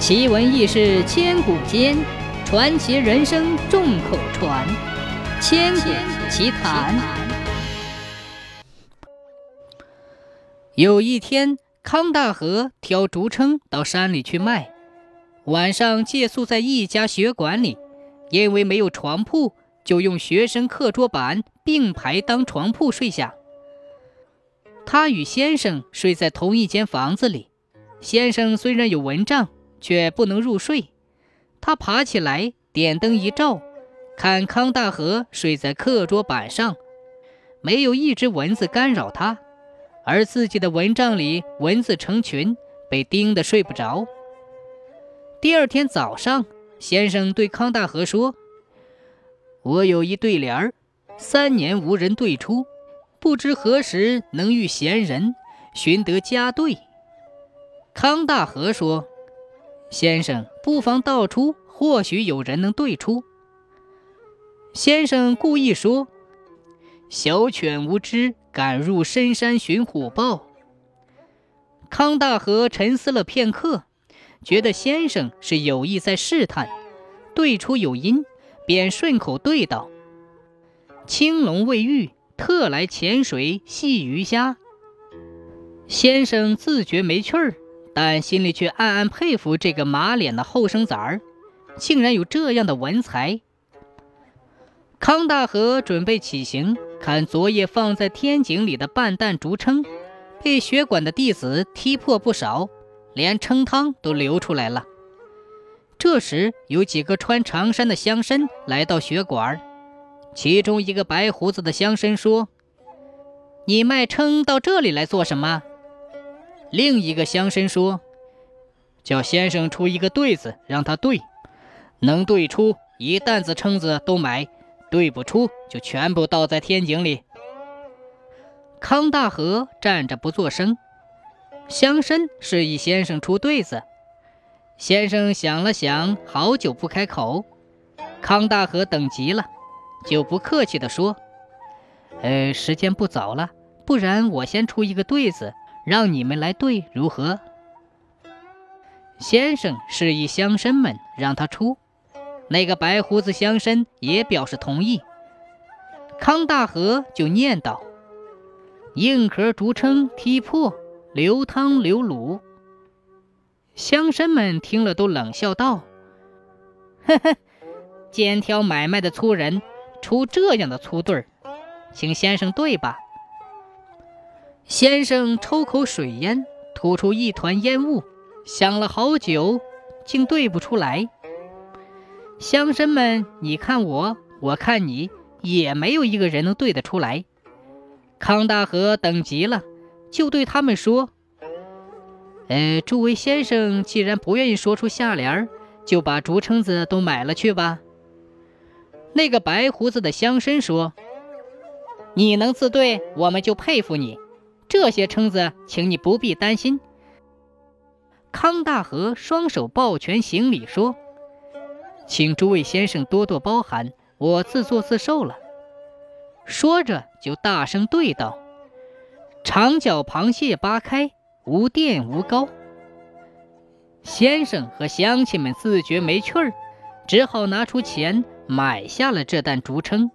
奇闻异事千古间，传奇人生众口传。千古奇谈。有一天，康大河挑竹撑到山里去卖，晚上借宿在一家学馆里，因为没有床铺，就用学生课桌板并排当床铺睡下。他与先生睡在同一间房子里，先生虽然有蚊帐。却不能入睡。他爬起来，点灯一照，看康大河睡在课桌板上，没有一只蚊子干扰他，而自己的蚊帐里蚊子成群，被叮得睡不着。第二天早上，先生对康大河说：“我有一对联儿，三年无人对出，不知何时能遇贤人，寻得佳对。”康大河说。先生，不妨道出，或许有人能对出。先生故意说：“小犬无知，敢入深山寻虎豹。”康大河沉思了片刻，觉得先生是有意在试探，对出有因，便顺口对道：“青龙未遇，特来潜水戏鱼虾。”先生自觉没趣儿。但心里却暗暗佩服这个马脸的后生崽儿，竟然有这样的文才。康大河准备起行，看昨夜放在天井里的半担竹撑，被学馆的弟子踢破不少，连撑汤都流出来了。这时，有几个穿长衫的乡绅来到学馆，其中一个白胡子的乡绅说：“你卖撑到这里来做什么？”另一个乡绅说：“叫先生出一个对子，让他对，能对出一担子撑子都买，对不出就全部倒在天井里。”康大河站着不作声。乡绅示意先生出对子，先生想了想，好久不开口。康大河等急了，就不客气地说：“呃，时间不早了，不然我先出一个对子。”让你们来对如何？先生示意乡绅们让他出，那个白胡子乡绅也表示同意。康大河就念道：“硬壳竹撑踢破，流汤流卤。”乡绅们听了都冷笑道：“呵呵，肩挑买卖的粗人出这样的粗对儿，请先生对吧？”先生抽口水烟，吐出一团烟雾，想了好久，竟对不出来。乡绅们，你看我，我看你，也没有一个人能对得出来。康大河等急了，就对他们说：“呃，诸位先生，既然不愿意说出下联，就把竹撑子都买了去吧。”那个白胡子的乡绅说：“你能自对，我们就佩服你。”这些撑子，请你不必担心。康大河双手抱拳行礼说：“请诸位先生多多包涵，我自作自受了。”说着就大声对道：“长脚螃蟹八开，无垫无高。”先生和乡亲们自觉没趣儿，只好拿出钱买下了这担竹撑。